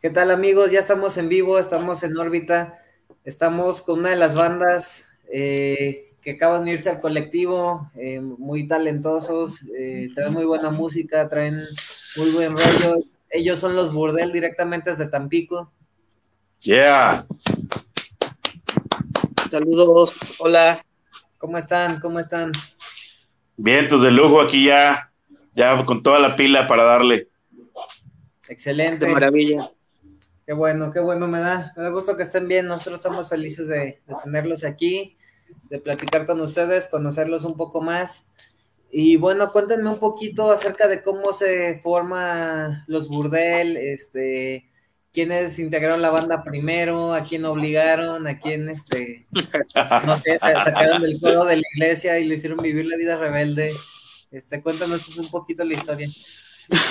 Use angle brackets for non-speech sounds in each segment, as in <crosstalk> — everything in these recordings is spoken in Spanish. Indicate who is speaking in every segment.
Speaker 1: ¿Qué tal amigos? Ya estamos en vivo, estamos en órbita, estamos con una de las bandas eh, que acaban de irse al colectivo, eh, muy talentosos, eh, traen muy buena música, traen muy buen rollo. Ellos son los Burdel directamente desde Tampico.
Speaker 2: Yeah.
Speaker 3: Saludos, hola.
Speaker 1: ¿Cómo están? ¿Cómo están?
Speaker 2: Vientos pues de lujo aquí ya, ya con toda la pila para darle.
Speaker 1: Excelente.
Speaker 3: De maravilla.
Speaker 1: Qué bueno, qué bueno, me da, me da gusto que estén bien. Nosotros estamos felices de, tenerlos aquí, de platicar con ustedes, conocerlos un poco más. Y bueno, cuéntenme un poquito acerca de cómo se forma los burdel, este, quiénes integraron la banda primero, a quién obligaron, a quién, este, no sé, sacaron del coro de la iglesia y le hicieron vivir la vida rebelde. Este, cuéntanos un poquito la historia.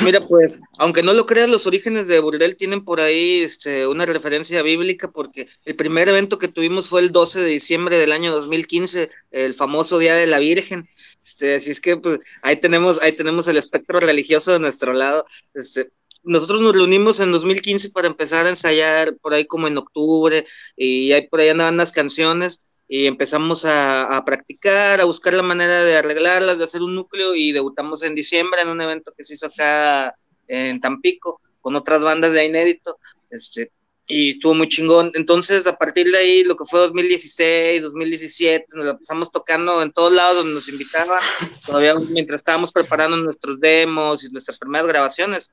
Speaker 3: Mira, pues, aunque no lo creas, los orígenes de Burdel tienen por ahí este, una referencia bíblica, porque el primer evento que tuvimos fue el 12 de diciembre del año 2015, el famoso Día de la Virgen. Este, así es que pues, ahí tenemos, ahí tenemos el espectro religioso de nuestro lado. Este, nosotros nos reunimos en 2015 para empezar a ensayar por ahí como en octubre, y ahí por ahí andaban las canciones y empezamos a, practicar, a buscar la manera de arreglarlas, de hacer un núcleo y debutamos en diciembre en un evento que se hizo acá en Tampico con otras bandas de inédito, este, y estuvo muy chingón. Entonces, a partir de ahí, lo que fue 2016, 2017, nos empezamos tocando en todos lados donde nos invitaban, todavía mientras estábamos preparando nuestros demos y nuestras primeras grabaciones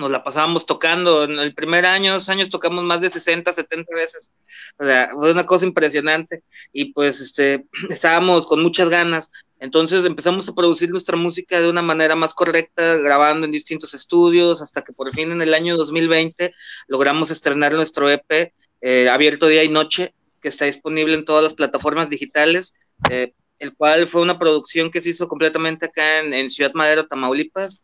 Speaker 3: nos la pasábamos tocando. En el primer año, dos años, tocamos más de 60, 70 veces. O sea, fue una cosa impresionante. Y pues este, <clears throat> estábamos con muchas ganas. Entonces empezamos a producir nuestra música de una manera más correcta, grabando en distintos estudios, hasta que por fin en el año 2020 logramos estrenar nuestro EP, eh, Abierto Día y Noche, que está disponible en todas las plataformas digitales. Eh, el cual fue una producción que se hizo completamente acá en, en Ciudad Madero, Tamaulipas,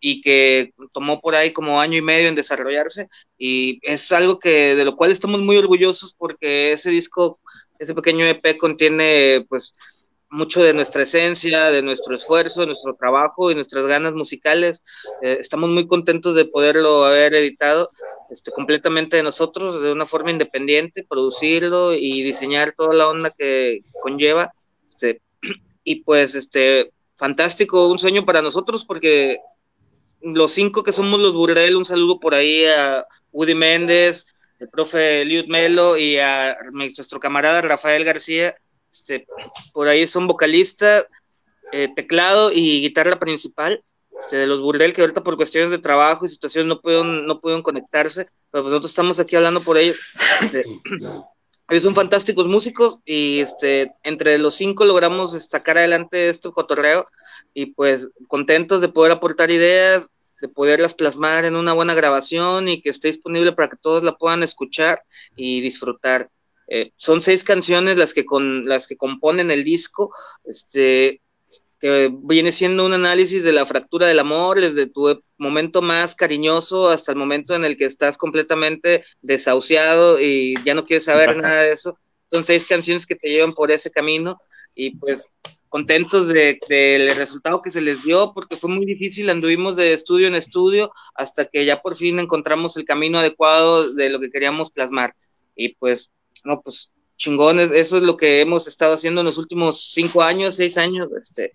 Speaker 3: y que tomó por ahí como año y medio en desarrollarse y es algo que de lo cual estamos muy orgullosos porque ese disco, ese pequeño EP contiene pues mucho de nuestra esencia, de nuestro esfuerzo, de nuestro trabajo y nuestras ganas musicales. Eh, estamos muy contentos de poderlo haber editado este, completamente de nosotros, de una forma independiente, producirlo y diseñar toda la onda que conlleva. Este, <clears throat> y pues este, fantástico, un sueño para nosotros porque los cinco que somos los Burrell, un saludo por ahí a Woody Méndez, el profe Liud Melo y a nuestro camarada Rafael García, este, por ahí son vocalista, eh, teclado y guitarra principal este, de los Burdel, que ahorita por cuestiones de trabajo y situaciones no pueden, no pueden conectarse, pero pues nosotros estamos aquí hablando por ellos. Este, <clears throat> son fantásticos músicos y este, entre los cinco logramos sacar adelante este cotorreo y pues contentos de poder aportar ideas, de poderlas plasmar en una buena grabación y que esté disponible para que todos la puedan escuchar y disfrutar. Eh, son seis canciones las que, con, las que componen el disco, este, que viene siendo un análisis de la fractura del amor, desde tu momento más cariñoso hasta el momento en el que estás completamente desahuciado y ya no quieres saber nada de eso. Son seis canciones que te llevan por ese camino y pues contentos del de, resultado que se les dio porque fue muy difícil, anduvimos de estudio en estudio hasta que ya por fin encontramos el camino adecuado de lo que queríamos plasmar. Y pues, no, pues chingones, eso es lo que hemos estado haciendo en los últimos cinco años, seis años, este,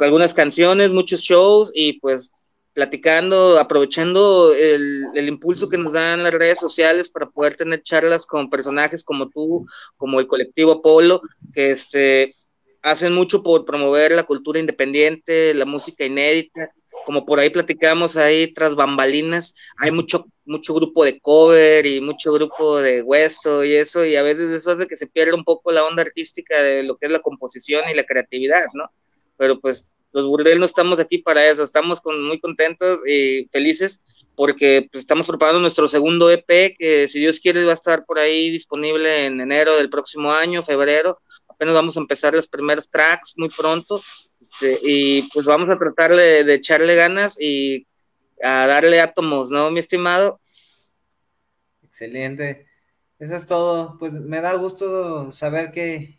Speaker 3: algunas canciones, muchos shows y pues platicando, aprovechando el, impulso que nos dan las redes sociales para poder tener charlas con personajes como tú, como el colectivo Apolo, que este, hacen mucho por promover la cultura independiente, la música inédita, como por ahí platicamos ahí tras bambalinas, hay mucho, mucho grupo de cover y mucho grupo de hueso y eso, y a veces eso hace que se pierda un poco la onda artística de lo que es la composición y la creatividad, ¿no? Pero pues los Burdel no estamos aquí para eso, estamos con, muy contentos y felices porque pues, estamos preparando nuestro segundo EP que si Dios quiere va a estar por ahí disponible en enero del próximo año, febrero, apenas vamos a empezar los primeros tracks muy pronto este, y pues vamos a tratar de, echarle ganas y a darle átomos, ¿no, mi estimado?
Speaker 1: Excelente. Eso es todo. Pues me da gusto saber que,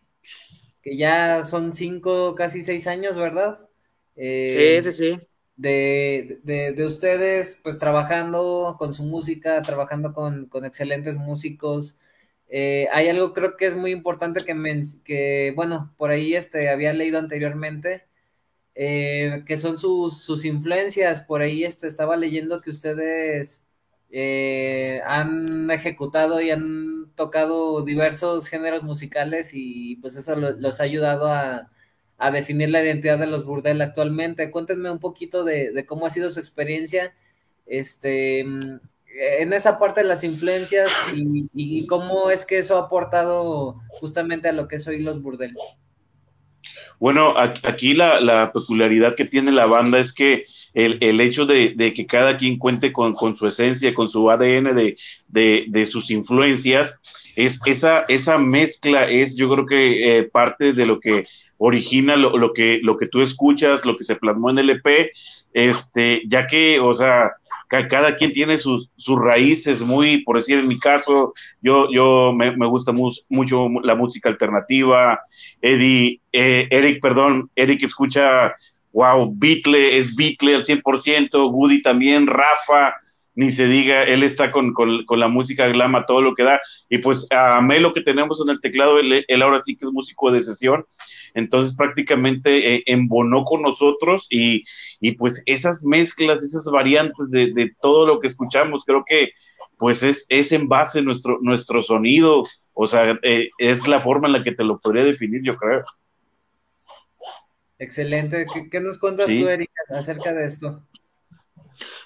Speaker 1: que ya son cinco, casi seis años, ¿verdad?
Speaker 3: Eh, sí, sí, sí.
Speaker 1: de, de, ustedes, pues trabajando con su música, trabajando con, con excelentes músicos. Eh, hay algo creo que es muy importante que, me, que bueno, por ahí este, había leído anteriormente, eh, que son sus, sus, influencias. Por ahí este, estaba leyendo que ustedes eh, han ejecutado y han tocado diversos géneros musicales y pues eso los ha ayudado a, a, definir la identidad de los burdel actualmente. Cuéntenme un poquito de, cómo ha sido su experiencia este, en esa parte de las influencias y, y, cómo es que eso ha aportado justamente a lo que es hoy los burdel.
Speaker 2: Bueno, aquí la, peculiaridad que tiene la banda es que el, hecho de, que cada quien cuente con, su esencia, con su ADN de, sus influencias, es esa, esa mezcla es yo creo que eh, parte de lo que origina lo, que, lo que tú escuchas, lo que se plasmó en el EP, este, ya que, o sea, cada quien tiene sus, sus raíces muy, por decir en mi caso, yo, yo me, gusta mucho la música alternativa, Eddie, eh, Eric, perdón, Eric escucha, wow, Beatle, es Beatle al 100%, Woody también, Rafa, ni se diga, él está con, la música glama, todo lo que da, y pues a Melo que tenemos en el teclado, él, él ahora sí que es músico de sesión, entonces prácticamente eh, embonó con nosotros y, pues esas mezclas, esas variantes de, todo lo que escuchamos, creo que pues es, es en base nuestro, nuestro sonido, o sea, eh, es la forma en la que te lo podría definir, yo creo.
Speaker 1: Excelente. ¿Qué, nos cuentas tú, Erika, acerca de esto?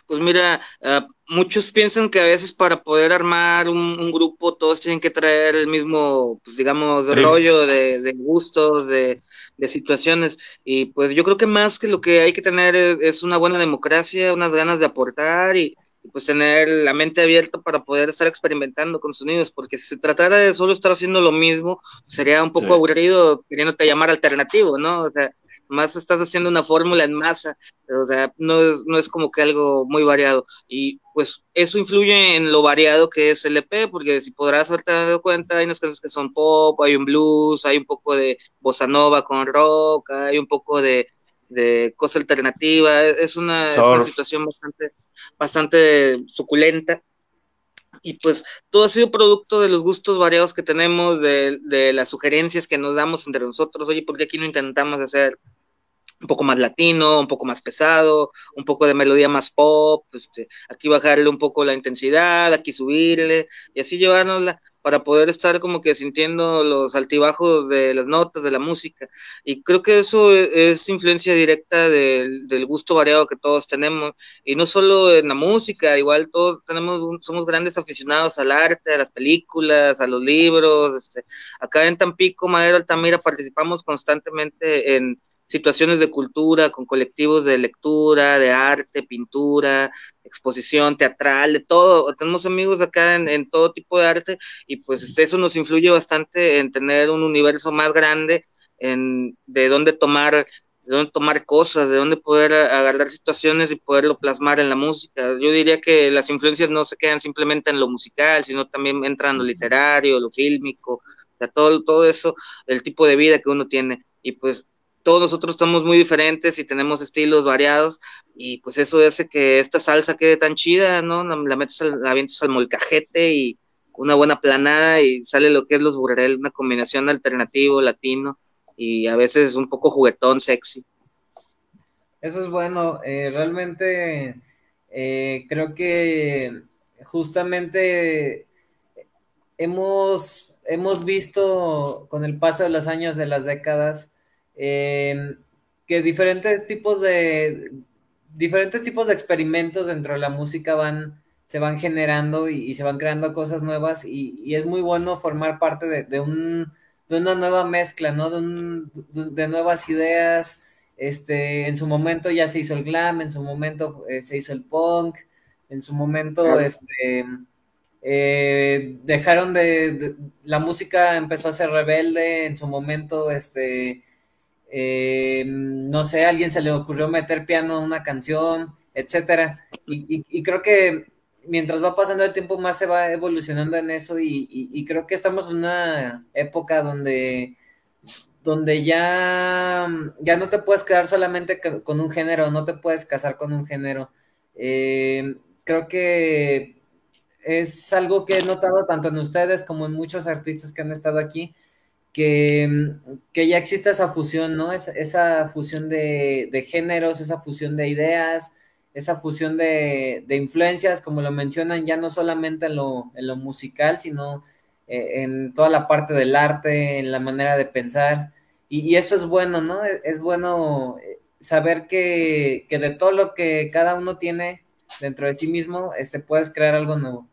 Speaker 3: Pues mira, ah, muchos piensan que a veces para poder armar un, grupo todos tienen que traer el mismo, pues digamos, rollo de, de gustos, de, situaciones. Y pues yo creo que más que lo que hay que tener es, una buena democracia, unas ganas de aportar y, pues tener la mente abierta para poder estar experimentando con sonidos, porque si se tratara de solo estar haciendo lo mismo, sería un poco aburrido queriéndote llamar alternativo, ¿no? O sea, más estás haciendo una fórmula en masa, o sea, no es, no es como que algo muy variado. Y pues eso influye en lo variado que es el EP, porque si podrás haberte dado cuenta, hay unas cosas que son pop, hay un blues, hay un poco de bossa nova con rock, hay un poco de, de cosa alternativa, es una, es una situación bastante, bastante suculenta y pues todo ha sido producto de los gustos variados que tenemos, de, de, las sugerencias que nos damos entre nosotros. Oye, ¿por qué aquí no intentamos hacer un poco más latino, un poco más pesado, un poco de melodía más pop, este, aquí bajarle un poco la intensidad, aquí subirle, y así llevárnosla para poder estar como que sintiendo los altibajos de las notas, de la música. Y creo que eso e, es influencia directa del, del, gusto variado que todos tenemos. Y no solo en la música, igual todos tenemos, somos grandes aficionados al arte, a las películas, a los libros. Este. Acá en Tampico, Madero Altamira, participamos constantemente en situaciones de cultura, con colectivos de lectura, de arte, pintura, exposición teatral, de todo. Tenemos amigos acá en, todo tipo de arte y pues eso nos influye bastante en tener un universo más grande, en de dónde tomar de dónde tomar cosas, de dónde poder agarrar situaciones y poderlo plasmar en la música. Yo diría que las influencias no se quedan simplemente en lo musical, sino también entran en lo literario, lo fílmico, o sea, todo, todo eso, el tipo de vida que uno tiene. Y pues todos nosotros estamos muy diferentes y tenemos estilos variados y pues eso hace que esta salsa quede tan chida, ¿no? La metes, la avientas al molcajete y una buena planada y sale lo que es los burrel, una combinación alternativo, latino y a veces un poco juguetón, sexy.
Speaker 1: Eso es bueno, eh, realmente eh, creo que justamente hemos, hemos visto con el paso de los años, de las décadas, Em, que diferentes tipos de diferentes tipos de experimentos dentro de la música van se van generando y, se van creando cosas nuevas y, es muy bueno formar parte de, un, de una nueva mezcla, ¿no? De, un, de, nuevas ideas. Este, en su momento ya se hizo el glam, en su momento eh, se hizo el punk, en su momento este, eh, dejaron de, la música empezó a ser rebelde, en su momento este, eh, no sé, a alguien se le ocurrió meter piano en una canción, etcétera. Y, creo que mientras va pasando el tiempo más se va evolucionando en eso y, creo que estamos en una época donde donde ya, ya no te puedes quedar solamente con un género, no te puedes casar con un género. Eh, creo que es algo que he notado tanto en ustedes como en muchos artistas que han estado aquí, que, ya existe esa fusión, ¿no? esa fusión de, de, géneros, esa fusión de ideas, esa fusión de, de, influencias, como lo mencionan, ya no solamente en lo, en lo musical, sino eh, en toda la parte del arte, en la manera de pensar. Y, eso es bueno, ¿no? Es, bueno eh, saber que, que, de todo lo que cada uno tiene dentro de sí mismo, este, puedes crear algo nuevo.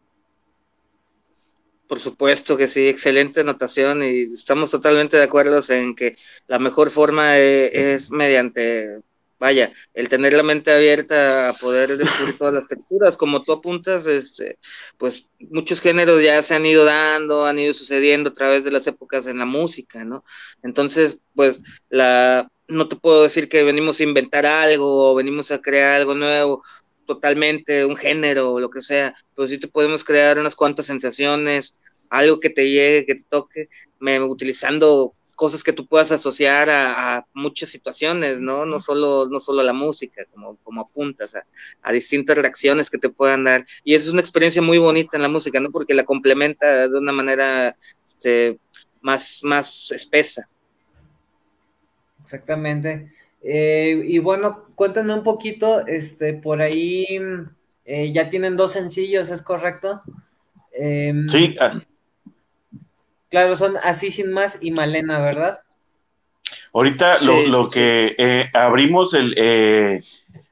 Speaker 3: Por supuesto que sí, excelente anotación y estamos totalmente de acuerdo en que la mejor forma eh, es mediante vaya, el tener la mente abierta a poder descubrir todas las texturas, como tú apuntas, este, pues muchos géneros ya se han ido dando, han ido sucediendo a través de las épocas en la música, ¿no? Entonces, pues la, no te puedo decir que venimos a inventar algo o venimos a crear algo nuevo, totalmente, un género o lo que sea, pero sí te podemos crear unas cuantas sensaciones, algo que te llegue, que te toque, me, utilizando cosas que tú puedas asociar a, muchas situaciones, ¿no? No solo, no solo la música, como, como apuntas, a, distintas reacciones que te puedan dar. Y eso es una experiencia muy bonita en la música, ¿no? Porque la complementa de una manera este, más, más espesa.
Speaker 1: Exactamente. Eh, y bueno, cuéntame un poquito, este, por ahí eh, ya tienen dos sencillos, ¿es correcto?
Speaker 2: Em, sí, ah,
Speaker 1: Claro, son así sin más y Malena, ¿verdad?
Speaker 2: Ahorita lo, que eh, abrimos el, eh,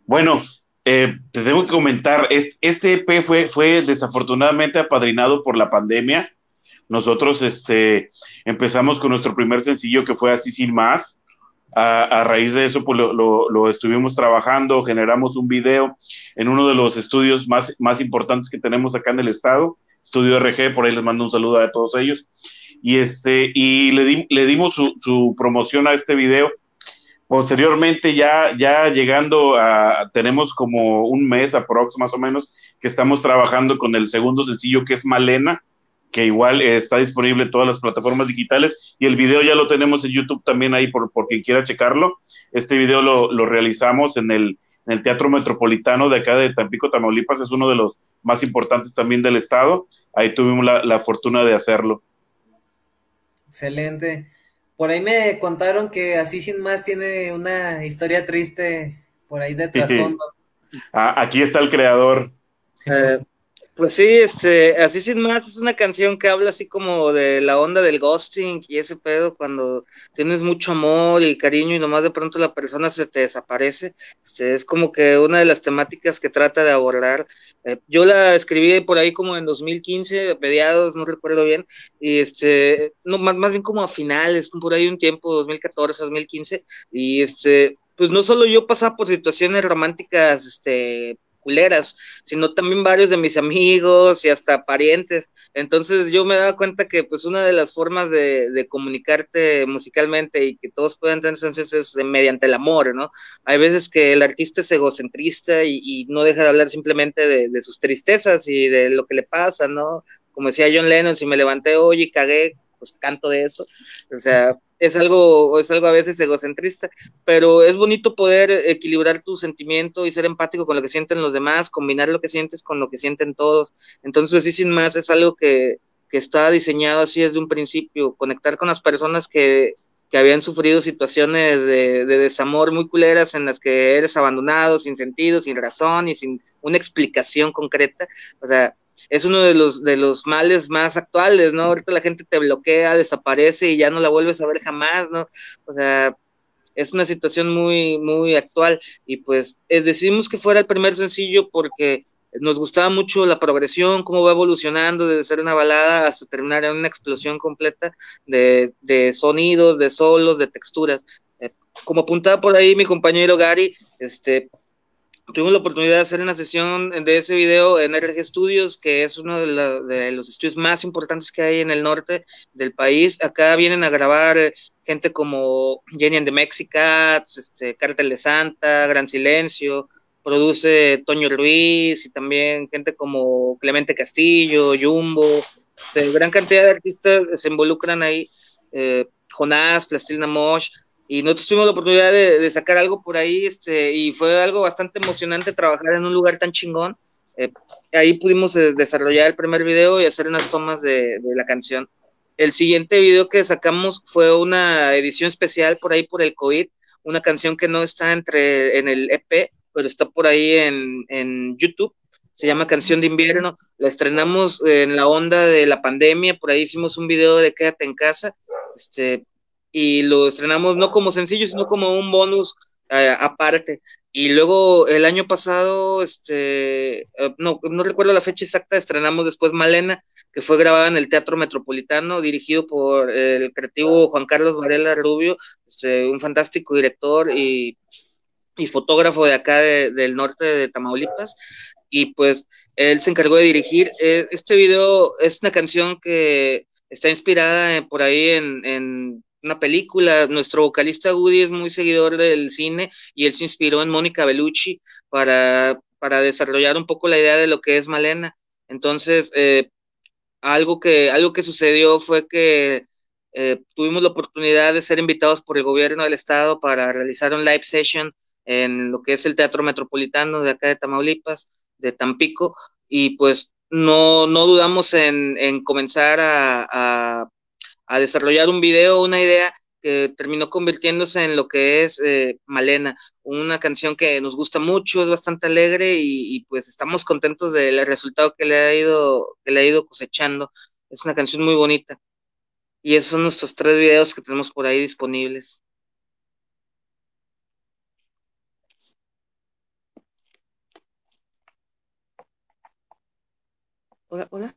Speaker 2: bueno, eh, te tengo que comentar, este, EP fue, fue desafortunadamente apadrinado por la pandemia. Nosotros este, empezamos con nuestro primer sencillo que fue Así sin más. A, raíz de eso, pues lo, estuvimos trabajando, generamos un video en uno de los estudios más, más importantes que tenemos acá en el estado, Estudio RG, por ahí les mando un saludo a todos ellos y este y le, le dimos su, promoción a este video. Posteriormente ya ya llegando a tenemos como un mes aprox más o menos que estamos trabajando con el segundo sencillo que es Malena, que igual está disponible en todas las plataformas digitales y el video ya lo tenemos en YouTube también ahí por, por quien quiera checarlo. Este video lo, lo realizamos en el, en el Teatro Metropolitano de acá de Tampico, Tamaulipas, es uno de los más importantes también del estado. Ahí tuvimos la, la fortuna de hacerlo.
Speaker 1: Excelente. Por ahí me contaron que así sin más tiene una historia triste por ahí de trasfondo.
Speaker 2: Ah, aquí está el creador.
Speaker 3: Eh, pues sí, este, así sin más, es una canción que habla así como de la onda del ghosting y ese pedo cuando tienes mucho amor y cariño y nomás de pronto la persona se te desaparece. Este, es como que una de las temáticas que trata de abordar. Eh, yo la escribí por ahí como en 2015, mediados, no recuerdo bien, y este, no, más, más bien como a finales, por ahí un tiempo, 2014, 2015, y este, pues no solo yo pasaba por situaciones románticas, este, culeras, sino también varios de mis amigos y hasta parientes. Entonces yo me daba cuenta que pues una de las formas de, comunicarte musicalmente y que todos puedan tener sensaciones es mediante el amor, ¿no? Hay veces que el artista es egocentrista y, y no deja de hablar simplemente de, de, sus tristezas y de lo que le pasa, ¿no? Como decía John Lennon, si me levanté hoy y cagué, pues canto de eso. O sea, es algo, es algo a veces egocentrista, pero es bonito poder equilibrar tu sentimiento y ser empático con lo que sienten los demás, combinar lo que sientes con lo que sienten todos. Entonces, así sin más, es algo que, que está diseñado así desde un principio, conectar con las personas que, que habían sufrido situaciones de, de, desamor muy culeras en las que eres abandonado sin sentido, sin razón y sin una explicación concreta. O sea, es uno de los, de los males más actuales, ¿no? Ahorita la gente te bloquea, desaparece y ya no la vuelves a ver jamás, ¿no? O sea, es una situación muy, muy actual y pues eh, decidimos que fuera el primer sencillo porque nos gustaba mucho la progresión, cómo va evolucionando desde ser una balada hasta terminar en una explosión completa de, de sonidos, de solos, de texturas. Eh, como apuntaba por ahí mi compañero Gary, este, tuvimos la oportunidad de hacer una sesión de ese video en RG Studios, que es uno de, los estudios más importantes que hay en el norte del país. Acá vienen a grabar gente como Jenny and the Mexicats, este, Cártel de Santa, Gran Silencio, produce Toño Ruiz y también gente como Clemente Castillo, Jumbo, gran cantidad de artistas se involucran ahí. Eh, Jonás, Plastilina Mosh, y nosotros tuvimos la oportunidad de, sacar algo por ahí, este, y fue algo bastante emocionante trabajar en un lugar tan chingón. Eh, ahí pudimos desarrollar el primer video y hacer unas tomas de, de, la canción. El siguiente video que sacamos fue una edición especial por ahí por el COVID, una canción que no está entre en el EP, pero está por ahí en, en YouTube. Se llama Canción de Invierno. La estrenamos en la onda de la pandemia. Por ahí hicimos un video de Quédate en casa. Este, y lo estrenamos no como sencillo, sino como un bonus eh, aparte. Y luego el año pasado, este, eh, no, no recuerdo la fecha exacta, estrenamos después Malena, que fue grabada en el Teatro Metropolitano, dirigido por el creativo Juan Carlos Varela Rubio, este, un fantástico director y, y fotógrafo de acá del norte de Tamaulipas. Y pues él se encargó de dirigir. Eh, este video es una canción que está inspirada por ahí en, en una película. Nuestro vocalista Woody es muy seguidor del cine y él se inspiró en Mónica Bellucci para, para desarrollar un poco la idea de lo que es Malena. Entonces, eh, algo, que, algo que sucedió fue que eh, tuvimos la oportunidad de ser invitados por el gobierno del estado para realizar un live session en lo que es el Teatro Metropolitano de acá de Tamaulipas, de Tampico, y pues no, no dudamos en, en comenzar a, a desarrollar un video, una idea que terminó convirtiéndose en lo que es eh, Malena, una canción que nos gusta mucho, es bastante alegre y, pues estamos contentos del resultado que le ha ido, que le ha ido cosechando. Es una canción muy bonita. Y esos son nuestros tres videos que tenemos por ahí disponibles. Hola, hola.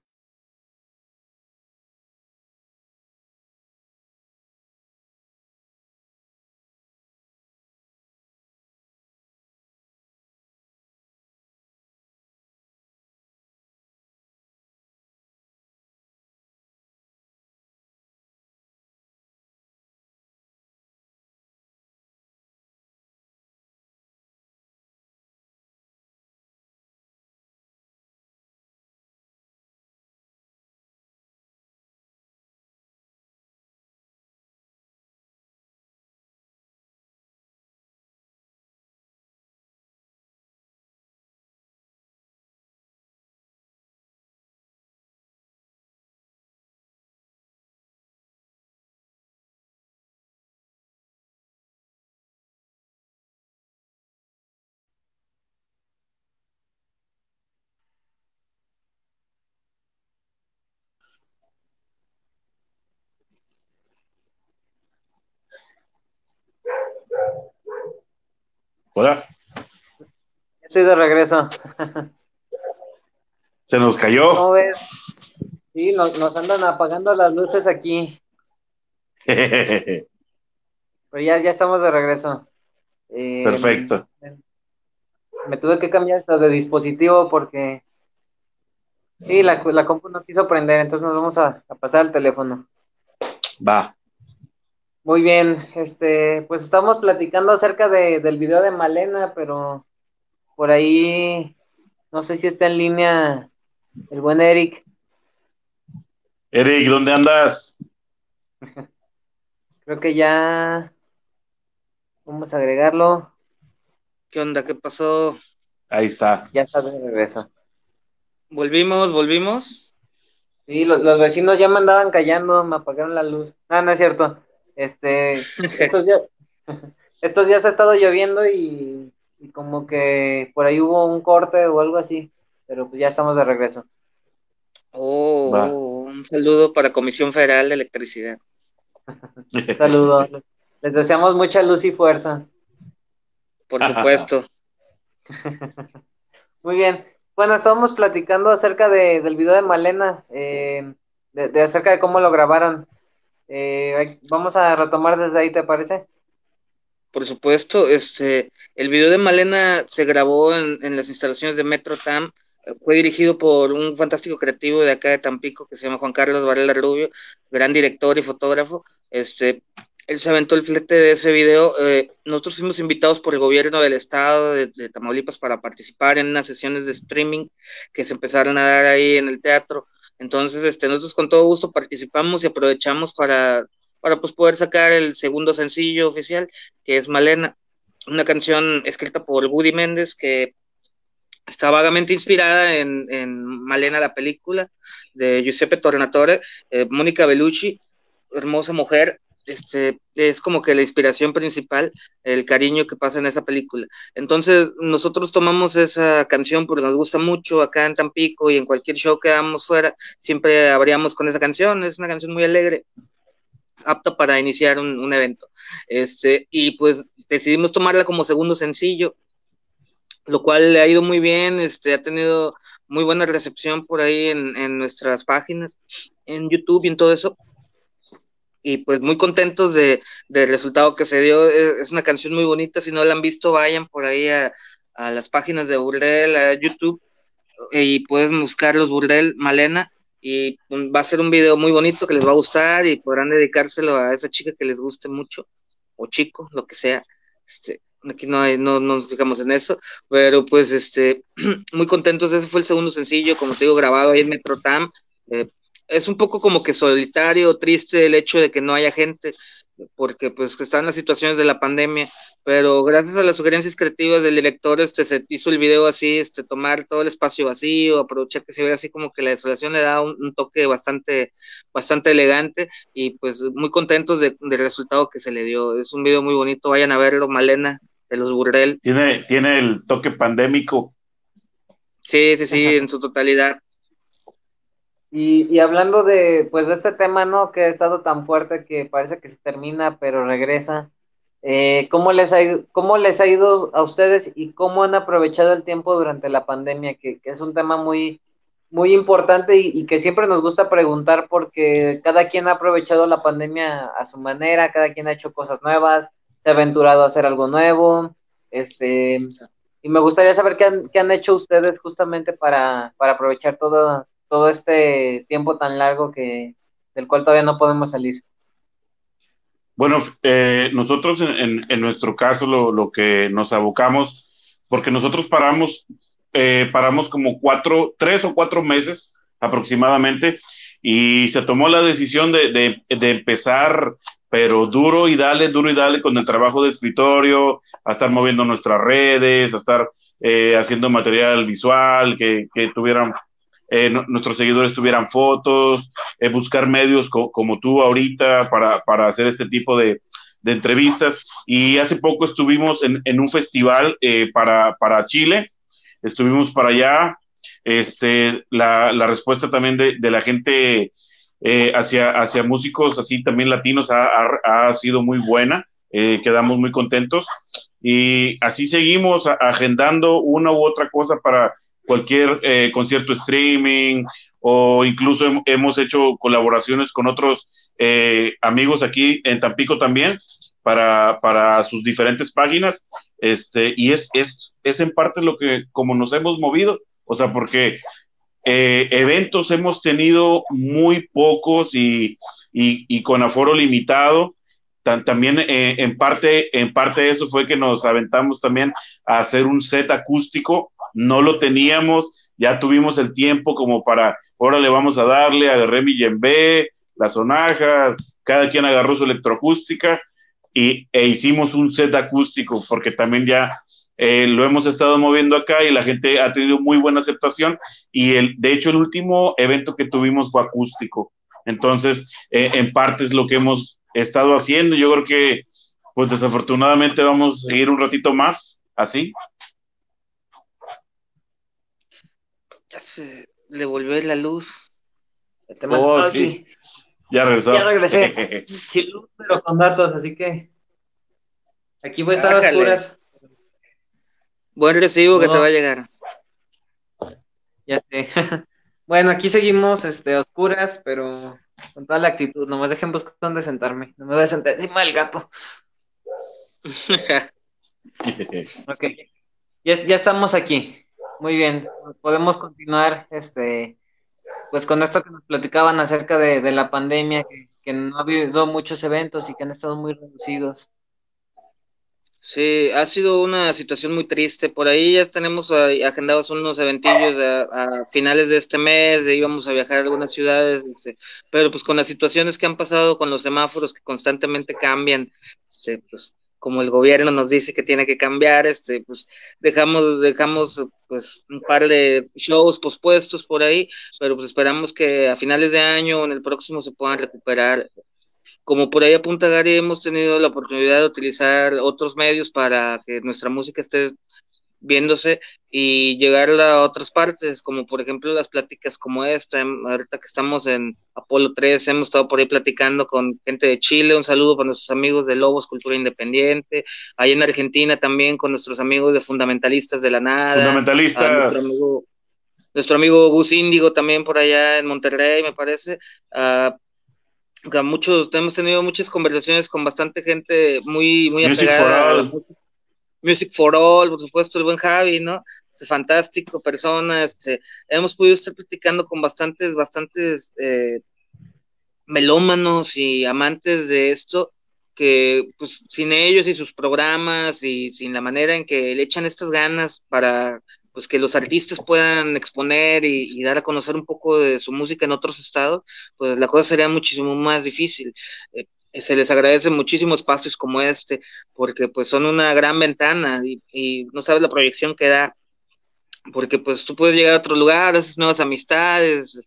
Speaker 2: Hola.
Speaker 1: Estoy de regreso.
Speaker 2: Se nos cayó.
Speaker 1: ¿Cómo ves? Sí, nos, andan apagando las luces aquí. <laughs> Pero ya, ya estamos de regreso.
Speaker 2: Eh, Perfecto.
Speaker 1: Me, tuve que cambiar esto de dispositivo porque sí, la, la compu no quiso prender, entonces nos vamos a, a pasar al teléfono.
Speaker 2: Va.
Speaker 1: Muy bien, este, pues estamos platicando acerca de, del video de Malena, pero por ahí no sé si está en línea el buen Eric.
Speaker 2: Eric, ¿dónde andas? <laughs>
Speaker 1: Creo que ya vamos a agregarlo.
Speaker 3: ¿Qué onda? ¿Qué pasó?
Speaker 2: Ahí está.
Speaker 1: Ya está de regreso.
Speaker 3: ¿Volvimos? ¿Volvimos?
Speaker 1: Sí, los, los vecinos ya me andaban callando, me apagaron la luz. Ah, no es cierto. Este, estos días, <laughs> estos días ha estado lloviendo y, como que por ahí hubo un corte o algo así, pero pues ya estamos de regreso.
Speaker 3: Oh, un saludo para Comisión Federal de Electricidad. <laughs>
Speaker 1: un saludo. Les deseamos mucha luz y fuerza.
Speaker 3: Por supuesto. <laughs>
Speaker 1: Muy bien. Bueno, estábamos platicando acerca de, del video de Malena, eh, de, acerca de cómo lo grabaron. Eh, vamos a retomar desde ahí, ¿te parece?
Speaker 3: Por supuesto, este, el video de Malena se grabó en, las instalaciones de Metro Tam, fue dirigido por un fantástico creativo de acá de Tampico que se llama Juan Carlos Varela Rubio, gran director y fotógrafo. Este, él se aventó el flete de ese video. Eh, nosotros fuimos invitados por el gobierno del estado de, de, Tamaulipas para participar en unas sesiones de streaming que se empezaron a dar ahí en el teatro. Entonces, este, nosotros con todo gusto participamos y aprovechamos para, para pues poder sacar el segundo sencillo oficial, que es Malena, una canción escrita por Woody Méndez que está vagamente inspirada en, en, Malena, la película de Giuseppe Tornatore, eh, Mónica Bellucci, hermosa mujer, este, es como que la inspiración principal, el cariño que pasa en esa película. Entonces, nosotros tomamos esa canción porque nos gusta mucho acá en Tampico y en cualquier show que hagamos fuera, siempre abríamos con esa canción, es una canción muy alegre, apta para iniciar un, evento. Este, y pues decidimos tomarla como segundo sencillo, lo cual le ha ido muy bien, este, ha tenido muy buena recepción por ahí en, en nuestras páginas, en YouTube y en todo eso y pues muy contentos de, del resultado que se dio. Es, una canción muy bonita, si no la han visto, vayan por ahí a, las páginas de Burdel, a YouTube, y pueden buscar los Burdel Malena, y va a ser un video muy bonito que les va a gustar y podrán dedicárselo a esa chica que les guste mucho, o chico, lo que sea. Este, aquí no hay, no, nos fijamos en eso, pero pues este, <clears throat> muy contentos, ese fue el segundo sencillo, como te digo, grabado ahí en Metrotam, eh, es un poco como que solitario, triste el hecho de que no haya gente, porque pues están las situaciones de la pandemia, pero gracias a las sugerencias creativas del director, este se hizo el video así, este tomar todo el espacio vacío, aprovechar que se ve así como que la desolación le da un, toque bastante, bastante elegante y pues muy contentos del resultado que se le dio. Es un video muy bonito, vayan a verlo, Malena de los Burrell.
Speaker 2: Tiene, tiene el toque pandémico.
Speaker 3: Sí, sí, sí, en su totalidad.
Speaker 1: Y, hablando de, pues, de este tema, ¿no? Que ha estado tan fuerte que parece que se termina, pero regresa. Eh, ¿cómo, les ha ido, ¿Cómo les ha ido a ustedes y cómo han aprovechado el tiempo durante la pandemia? Que, es un tema muy, muy importante y, que siempre nos gusta preguntar porque cada quien ha aprovechado la pandemia a su manera, cada quien ha hecho cosas nuevas, se ha aventurado a hacer algo nuevo. Este, y me gustaría saber qué han, qué han hecho ustedes justamente para, para aprovechar todo todo este tiempo tan largo que del cual todavía no podemos salir?
Speaker 2: Bueno, eh, nosotros en, en, nuestro caso lo, lo, que nos abocamos, porque nosotros paramos, eh, paramos como cuatro, tres o cuatro meses aproximadamente, y se tomó la decisión de, de, de empezar, pero duro y dale, duro y dale con el trabajo de escritorio, a estar moviendo nuestras redes, a estar eh, haciendo material visual, que, que tuvieran eh, nuestros seguidores tuvieran fotos, eh, buscar medios como tú ahorita para, para hacer este tipo de, de, entrevistas. Y hace poco estuvimos en, en un festival eh, para, para, Chile, estuvimos para allá. Este, la, la respuesta también de, de la gente hacia, hacia músicos así también latinos ha, ha, ha sido muy buena. quedamos muy contentos y así seguimos agendando una u otra cosa para cualquier eh, concierto streaming o incluso hemos hecho colaboraciones con otros eh, amigos aquí en Tampico también para, para sus diferentes páginas. Este, y es, es, es en parte lo que, como nos hemos movido, o sea, porque eh, eventos hemos tenido muy pocos y, y, con aforo limitado. también eh, en parte en parte eso fue que nos aventamos también a hacer un set acústico no lo teníamos, ya tuvimos el tiempo como para, ahora le vamos a darle, agarré mi yembe, la sonaja, cada quien agarró su electroacústica y, e hicimos un set acústico, porque también ya eh, lo hemos estado moviendo acá y la gente ha tenido muy buena aceptación y el, de hecho el último evento que tuvimos fue acústico. Entonces, eh, en parte es lo que hemos estado haciendo. Yo creo que, pues desafortunadamente vamos a seguir un ratito más así.
Speaker 3: Ya se le volvió la luz.
Speaker 2: Oh, sí. Ya regresó.
Speaker 1: Ya regresé. <laughs> Sin luz, pero con datos, así que aquí voy a estar a oscuras.
Speaker 3: Buen recibo que te va a llegar.
Speaker 1: Ya sé. <laughs> bueno, aquí seguimos este, oscuras, pero con toda la actitud. No me dejen buscar dónde sentarme. No me voy a sentar encima del gato. <laughs> ok. Ya, ya estamos aquí. Muy bien, podemos continuar este, pues con esto que nos platicaban acerca de, la pandemia, que, no ha habido muchos eventos y que han estado muy reducidos.
Speaker 3: Sí, ha sido una situación muy triste. Por ahí ya tenemos agendados unos eventillos a, finales de este mes, de íbamos a viajar a algunas ciudades, este, pero pues con las situaciones que han pasado con los semáforos que constantemente cambian, este, pues como el gobierno nos dice que tiene que cambiar, este, pues dejamos, dejamos pues un par de shows pospuestos por ahí, pero pues esperamos que a finales de año o en el próximo se puedan recuperar. Como por ahí apunta Gary, hemos tenido la oportunidad de utilizar otros medios para que nuestra música esté viéndose y llegar a otras partes, como por ejemplo las pláticas como esta, em, ahorita que estamos en Apolo 3, hemos estado por ahí platicando con gente de Chile, un saludo para nuestros amigos de Lobos Cultura Independiente, ahí en Argentina también con nuestros amigos de Fundamentalistas de la Nada,
Speaker 2: Fundamentalistas.
Speaker 3: nuestro amigo, nuestro amigo Gus Índigo también por allá en Monterrey, me parece, uh, muchos, hemos tenido muchas conversaciones con bastante gente muy, muy apegada a la música. Music for All, por supuesto, el buen Javi, ¿no? Este, fantástico persona, este, hemos podido estar platicando con bastantes, bastantes eh, melómanos y amantes de esto, que pues sin ellos y sus programas y sin la manera en que le echan estas ganas para pues que los artistas puedan exponer y, dar a conocer un poco de su música en otros estados, pues la cosa sería muchísimo más difícil. Eh, se les agradece muchísimos espacios como este, porque pues son una gran ventana y, no sabes la proyección que da, porque pues tú puedes llegar a otro lugar, haces nuevas amistades,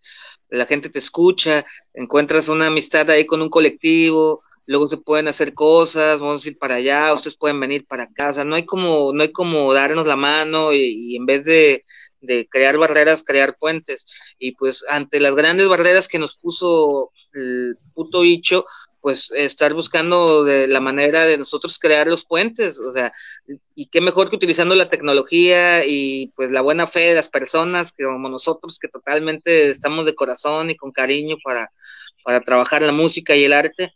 Speaker 3: la gente te escucha, encuentras una amistad ahí con un colectivo, luego se pueden hacer cosas, vamos a ir para allá, ustedes pueden venir para acá, o sea, no hay como, no hay como darnos la mano y, en vez de, de, crear barreras, crear puentes. Y pues ante las grandes barreras que nos puso el puto bicho, pues estar buscando de la manera de nosotros crear los puentes, o sea, y qué mejor que utilizando la tecnología y pues la buena fe de las personas que como nosotros que totalmente estamos de corazón y con cariño para, para trabajar la música y el arte,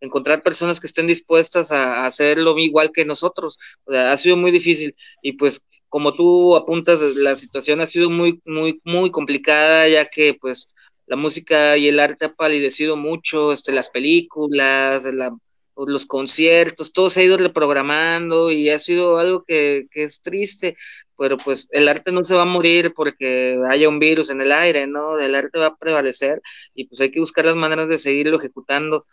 Speaker 3: encontrar personas que estén dispuestas a, hacerlo igual que nosotros. Ha sido muy difícil y pues como tú apuntas, la situación ha sido muy, muy, muy complicada ya que pues la música y el arte ha palidecido mucho, este, las películas, los conciertos, todo se ha ido reprogramando y ha sido algo que, que, es triste, pero pues el arte no se va a morir porque haya un virus en el aire, ¿no? El arte va a prevalecer y pues hay que buscar las maneras de seguirlo ejecutando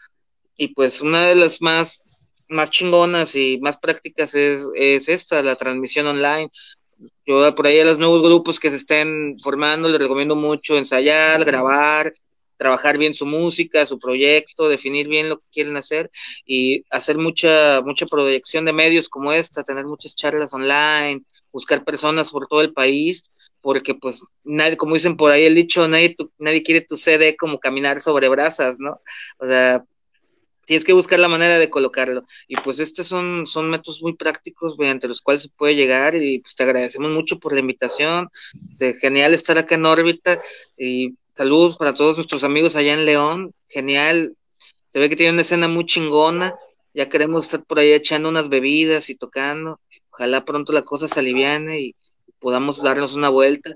Speaker 3: y pues una de las más, más chingonas y más prácticas es, es esta, la transmisión online. Yo por ahí a los nuevos grupos que se estén formando les recomiendo mucho ensayar, grabar, trabajar bien su música, su proyecto, definir bien lo que quieren hacer y hacer mucha, mucha proyección de medios como esta, tener muchas charlas online, buscar personas por todo el país, porque pues nadie, como dicen por ahí el dicho, nadie, nadie quiere tu CD como caminar sobre brasas, ¿no? O sea, tienes que buscar la manera de colocarlo. Y pues estos son, son métodos muy prácticos mediante los cuales se puede llegar y pues te agradecemos mucho por la invitación. Genial estar acá en órbita y saludos para todos nuestros amigos allá en León. Genial. Se ve que tiene una escena muy chingona. Ya queremos estar por ahí echando unas bebidas y tocando. Ojalá pronto la cosa se aliviane y podamos darnos una vuelta.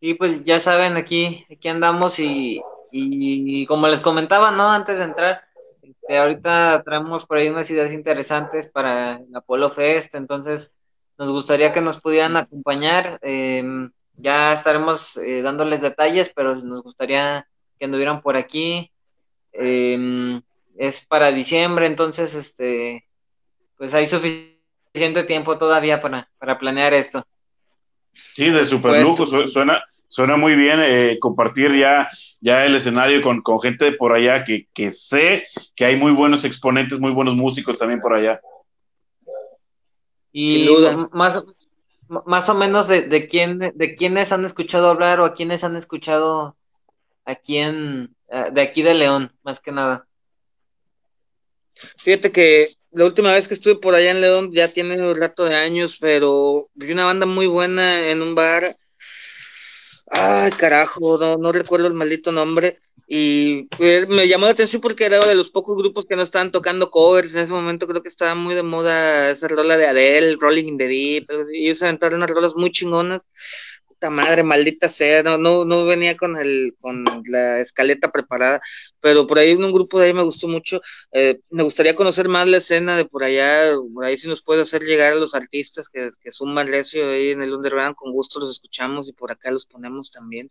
Speaker 1: Y pues ya saben, aquí, aquí andamos y y como les comentaba, ¿no? Antes de entrar, este, ahorita traemos por ahí unas ideas interesantes para el Apolo Fest, entonces nos gustaría que nos pudieran acompañar. Em, ya estaremos eh, dándoles detalles, pero nos gustaría que anduvieran por aquí. Em, es para diciembre, entonces, este, pues hay suficiente tiempo todavía para, para planear esto.
Speaker 2: Sí, de super lujo, suena, suena muy bien eh, compartir ya, ya el escenario con, gente de por allá que, que, sé que hay muy buenos exponentes, muy buenos músicos también por allá.
Speaker 1: Y Más, más o menos de, de, quién, de quiénes han escuchado hablar o a quiénes han escuchado aquí en, eh, de aquí de León, más que nada.
Speaker 3: Fíjate que la última vez que estuve por allá en León ya tiene un rato de años, pero vi una banda muy buena en un bar Ay, carajo, no, no recuerdo el maldito nombre. Y pues, me llamó la atención porque era de los pocos grupos que no estaban tocando covers. En ese momento creo que estaba muy de moda esa rola de Adele, Rolling in the Deep. Y ellos aventaron unas rolas muy chingonas. Puta madre, maldita sea, no, no, no venía con el, con la escaleta preparada, pero por ahí en un grupo de ahí me gustó mucho, eh, me gustaría conocer más la escena de por allá, por ahí si nos puede hacer llegar a los artistas que, que suman recio ahí en el Underground, con gusto los escuchamos y por acá los ponemos también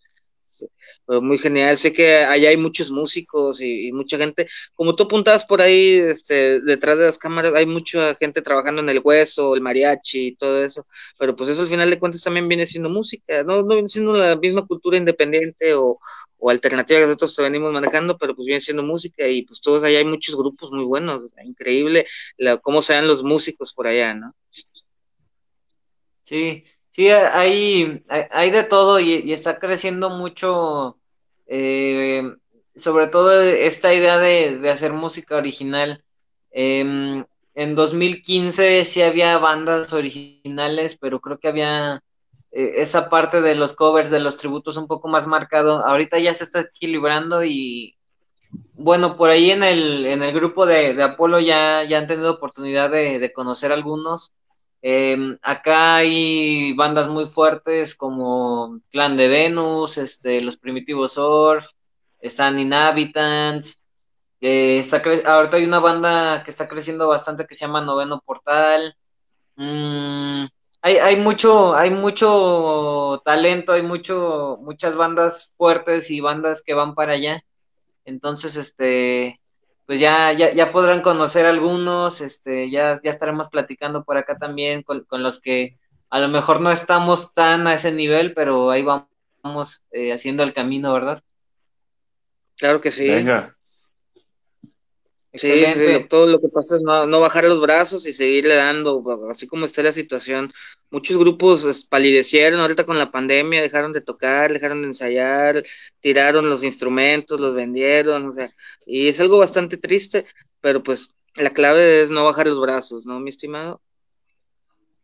Speaker 3: muy genial. Sé que allá hay muchos músicos y, mucha gente, como tú apuntabas por ahí, este, detrás de las cámaras, hay mucha gente trabajando en el hueso, el mariachi y todo eso, pero pues eso al final de cuentas también viene siendo música, no, no viene siendo la misma cultura independiente o, alternativa que nosotros venimos manejando, pero pues viene siendo música y pues todos allá hay muchos grupos muy buenos, increíble la, cómo se dan los músicos por allá, ¿no?
Speaker 1: Sí, Sí, hay, hay de todo y, está creciendo mucho, eh, sobre todo esta idea de, hacer música original. Em, en 2015 sí había bandas originales, pero creo que había eh, esa parte de los covers, de los tributos un poco más marcado. Ahorita ya se está equilibrando y bueno, por ahí en el, en el grupo de, de Apolo ya, ya han tenido oportunidad de, de conocer algunos. Em, acá hay bandas muy fuertes como Clan de Venus, este, Los Primitivos Surf, están Inhabitants. Eh, ahorita hay una banda que está creciendo bastante que se llama Noveno Portal. Mm, hay, hay, mucho, hay mucho talento, hay mucho, muchas bandas fuertes y bandas que van para allá. Entonces, este, pues ya, ya, ya podrán conocer algunos, este, ya, ya estaremos platicando por acá también con, los que a lo mejor no estamos tan a ese nivel, pero ahí vamos eh, haciendo el camino, ¿verdad?
Speaker 3: Claro que sí. Venga. Sí, todo lo que pasa es no, bajar los brazos y seguirle dando, así como está la situación. Muchos grupos palidecieron ahorita con la pandemia, dejaron de tocar, dejaron de ensayar, tiraron los instrumentos, los vendieron, o sea, y es algo bastante triste, pero pues la clave es no bajar los brazos, ¿no, mi estimado?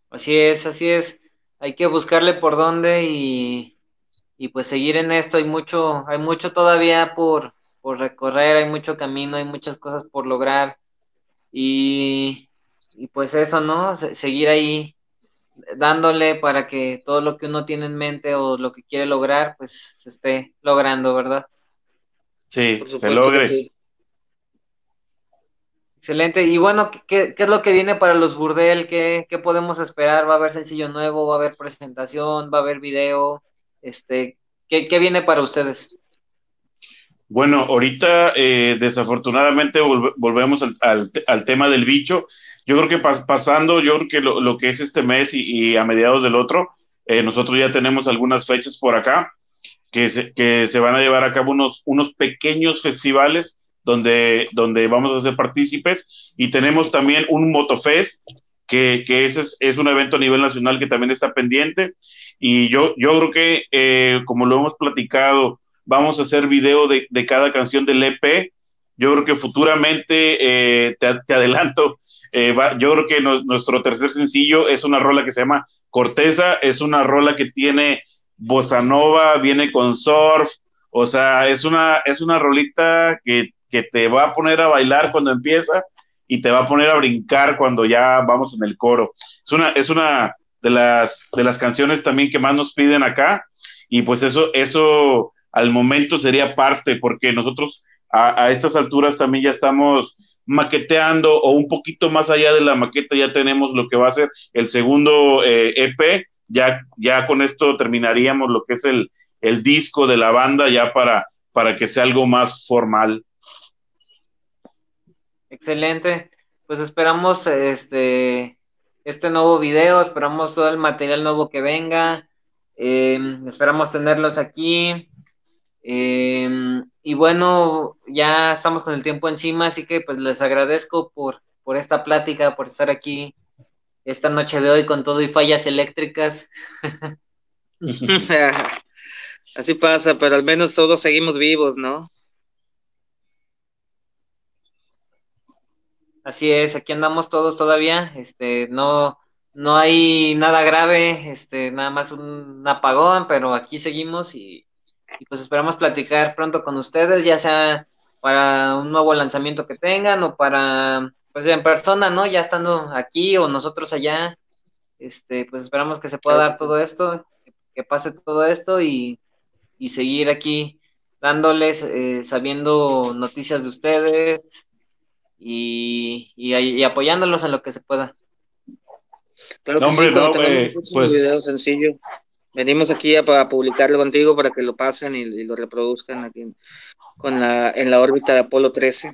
Speaker 1: Así es, así es. Hay que buscarle por dónde y, y pues seguir en esto. Hay mucho, hay mucho todavía por, por recorrer, hay mucho camino, hay muchas cosas por lograr y, pues eso, ¿no? seguir ahí dándole para que todo lo que uno tiene en mente o lo que quiere lograr, pues se esté logrando, ¿verdad?
Speaker 2: Sí, se logre.
Speaker 1: Excelente. Y bueno, ¿qué, es lo que viene para los burdel? ¿Qué, ¿Qué, podemos esperar? ¿Va a haber sencillo nuevo? ¿Va a haber presentación? ¿Va a haber video? Este, ¿qué, qué viene para ustedes?
Speaker 2: Bueno, ahorita eh, desafortunadamente volvemos al, tema del bicho. Yo creo que pasando, yo creo que lo, que es este mes y, a mediados del otro, eh, nosotros ya tenemos algunas fechas por acá que se, van a llevar a cabo unos, pequeños festivales donde, donde vamos a ser partícipes y tenemos también un Motofest que, que es, un evento a nivel nacional que también está pendiente y yo, yo creo que eh, como lo hemos platicado vamos a hacer video de, cada canción del EP. Yo creo que futuramente, eh, te, adelanto, eh, yo creo que nuestro tercer sencillo es una rola que se llama Corteza, es una rola que tiene bossa nova, viene con surf, o sea, es una, es una rolita que, que te va a poner a bailar cuando empieza y te va a poner a brincar cuando ya vamos en el coro. Es una, es una de las, de las canciones también que más nos piden acá y pues eso, eso al momento sería parte, porque nosotros a, estas alturas también ya estamos maqueteando o un poquito más allá de la maqueta ya tenemos lo que va a ser el segundo EP, eh, e ya, ya con esto terminaríamos lo que es el, el disco de la banda ya para, para que sea algo más formal.
Speaker 1: Excelente, pues esperamos este, este nuevo video, esperamos todo el material nuevo que venga, eh, esperamos tenerlos aquí, Em, y bueno, ya estamos con el tiempo encima, así que pues les agradezco por, por esta plática, por estar aquí esta noche de hoy con todo y fallas eléctricas. <laughs>
Speaker 3: Así pasa, pero al menos todos seguimos vivos, ¿no?
Speaker 1: Así es, aquí andamos todos todavía, este, no, no hay nada grave, este, nada más un apagón, pero aquí seguimos y y pues esperamos platicar pronto con ustedes, ya sea para un nuevo lanzamiento que tengan o para, pues en persona, ¿no? Ya estando aquí o nosotros allá, este, pues esperamos que se pueda dar todo esto que pase todo esto y, seguir aquí dándoles, eh, sabiendo noticias de ustedes y, y, apoyándolos en lo que se pueda.
Speaker 3: Claro que sí, cuando tenemos un pues video sencillo, venimos aquí a, publicarlo contigo para que lo pasen y, lo reproduzcan aquí con la, en la órbita de Apolo 13.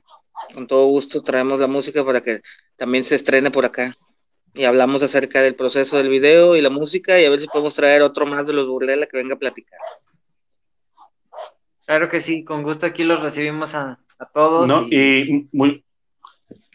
Speaker 3: Con todo gusto traemos la música para que también se estrene por acá. Y hablamos acerca del proceso del video y la música y a ver si podemos traer otro más de los Burlela que venga a platicar.
Speaker 1: Claro que sí, con gusto aquí los recibimos a, todos.
Speaker 2: No, y, muy,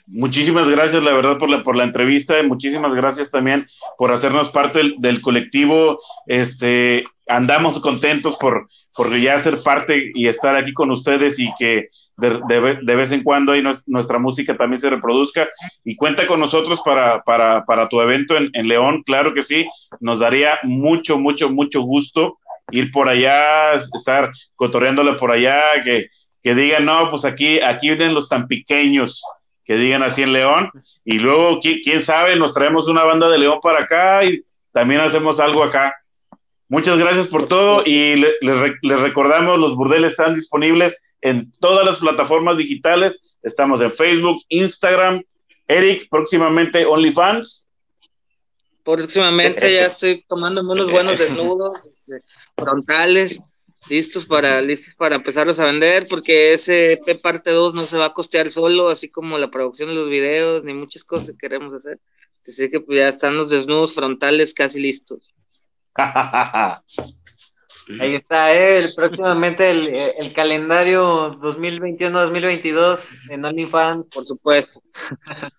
Speaker 2: muchísimas gracias, la verdad, por la, por la entrevista. Y muchísimas gracias también por hacernos parte del, colectivo. Este, andamos contentos por, por ya ser parte y estar aquí con ustedes y que de, de, vez en cuando nuestra música también se reproduzca y cuenta con nosotros para, para, para tu evento en, en, León, claro que sí, nos daría mucho, mucho, mucho gusto ir por allá, estar cotorreándole por allá, que, que digan, no, pues aquí, aquí vienen los tan pequeños, que digan así en León, y luego, quién sabe, nos traemos una banda de León para acá y también hacemos algo acá. Muchas gracias por todo y les recordamos, los burdeles están disponibles en todas las plataformas digitales. Estamos en Facebook, Instagram. Eric, próximamente OnlyFans.
Speaker 3: Próximamente ya <laughs> estoy tomando unos buenos desnudos, este, frontales, listos para, listos para empezarlos a vender, porque ese P parte 2 no se va a costear solo, así como la producción de los videos, ni muchas cosas que queremos hacer. Así que pues, ya están los desnudos frontales casi listos. <laughs>
Speaker 1: Ahí está, eh, próximamente el, calendario 2021-2022 en OnlyFans,
Speaker 3: por supuesto.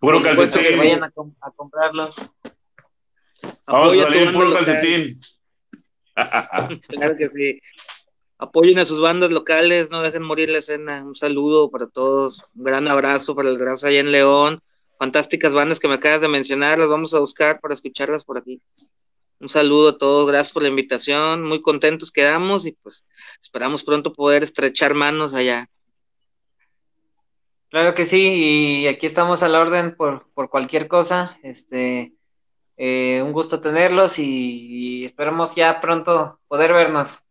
Speaker 2: Puro calcetín.
Speaker 1: Que vayan a, comprarlo.
Speaker 2: Vamos a salir puro calcetín. <laughs>
Speaker 3: claro que sí. Apoyen a sus bandas locales, no dejen morir la escena. Un saludo para todos, un gran abrazo para el Raza allá en León. Fantásticas bandas que me acabas de mencionar, las vamos a buscar para escucharlas por aquí. Un saludo a todos, gracias por la invitación, muy contentos quedamos y pues esperamos pronto poder estrechar manos allá.
Speaker 1: Claro que sí, y aquí estamos a la orden por, por cualquier cosa. Este, eh, un gusto tenerlos y, esperamos ya pronto poder vernos.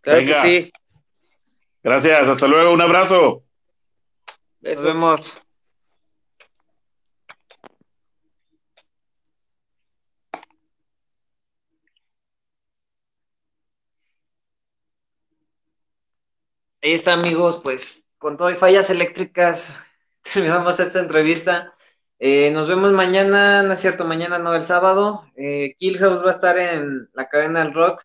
Speaker 3: Claro que sí.
Speaker 2: Gracias, hasta luego, un abrazo.
Speaker 1: Nos vemos. Ahí está, amigos, pues con todo y fallas eléctricas <laughs> terminamos esta entrevista. Eh, nos vemos mañana, no es cierto, mañana no, el sábado. Eh, Killhouse va a estar en la cadena del rock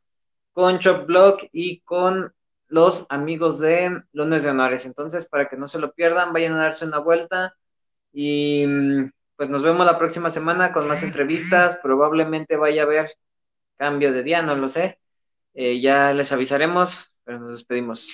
Speaker 1: con Chop Block y con los amigos de Lunes de Honores. Entonces, para que no se lo pierdan, vayan a darse una vuelta y mm, pues nos vemos la próxima semana con más entrevistas. Probablemente vaya a haber cambio de día, no lo sé. Eh, ya les avisaremos pero nos despedimos.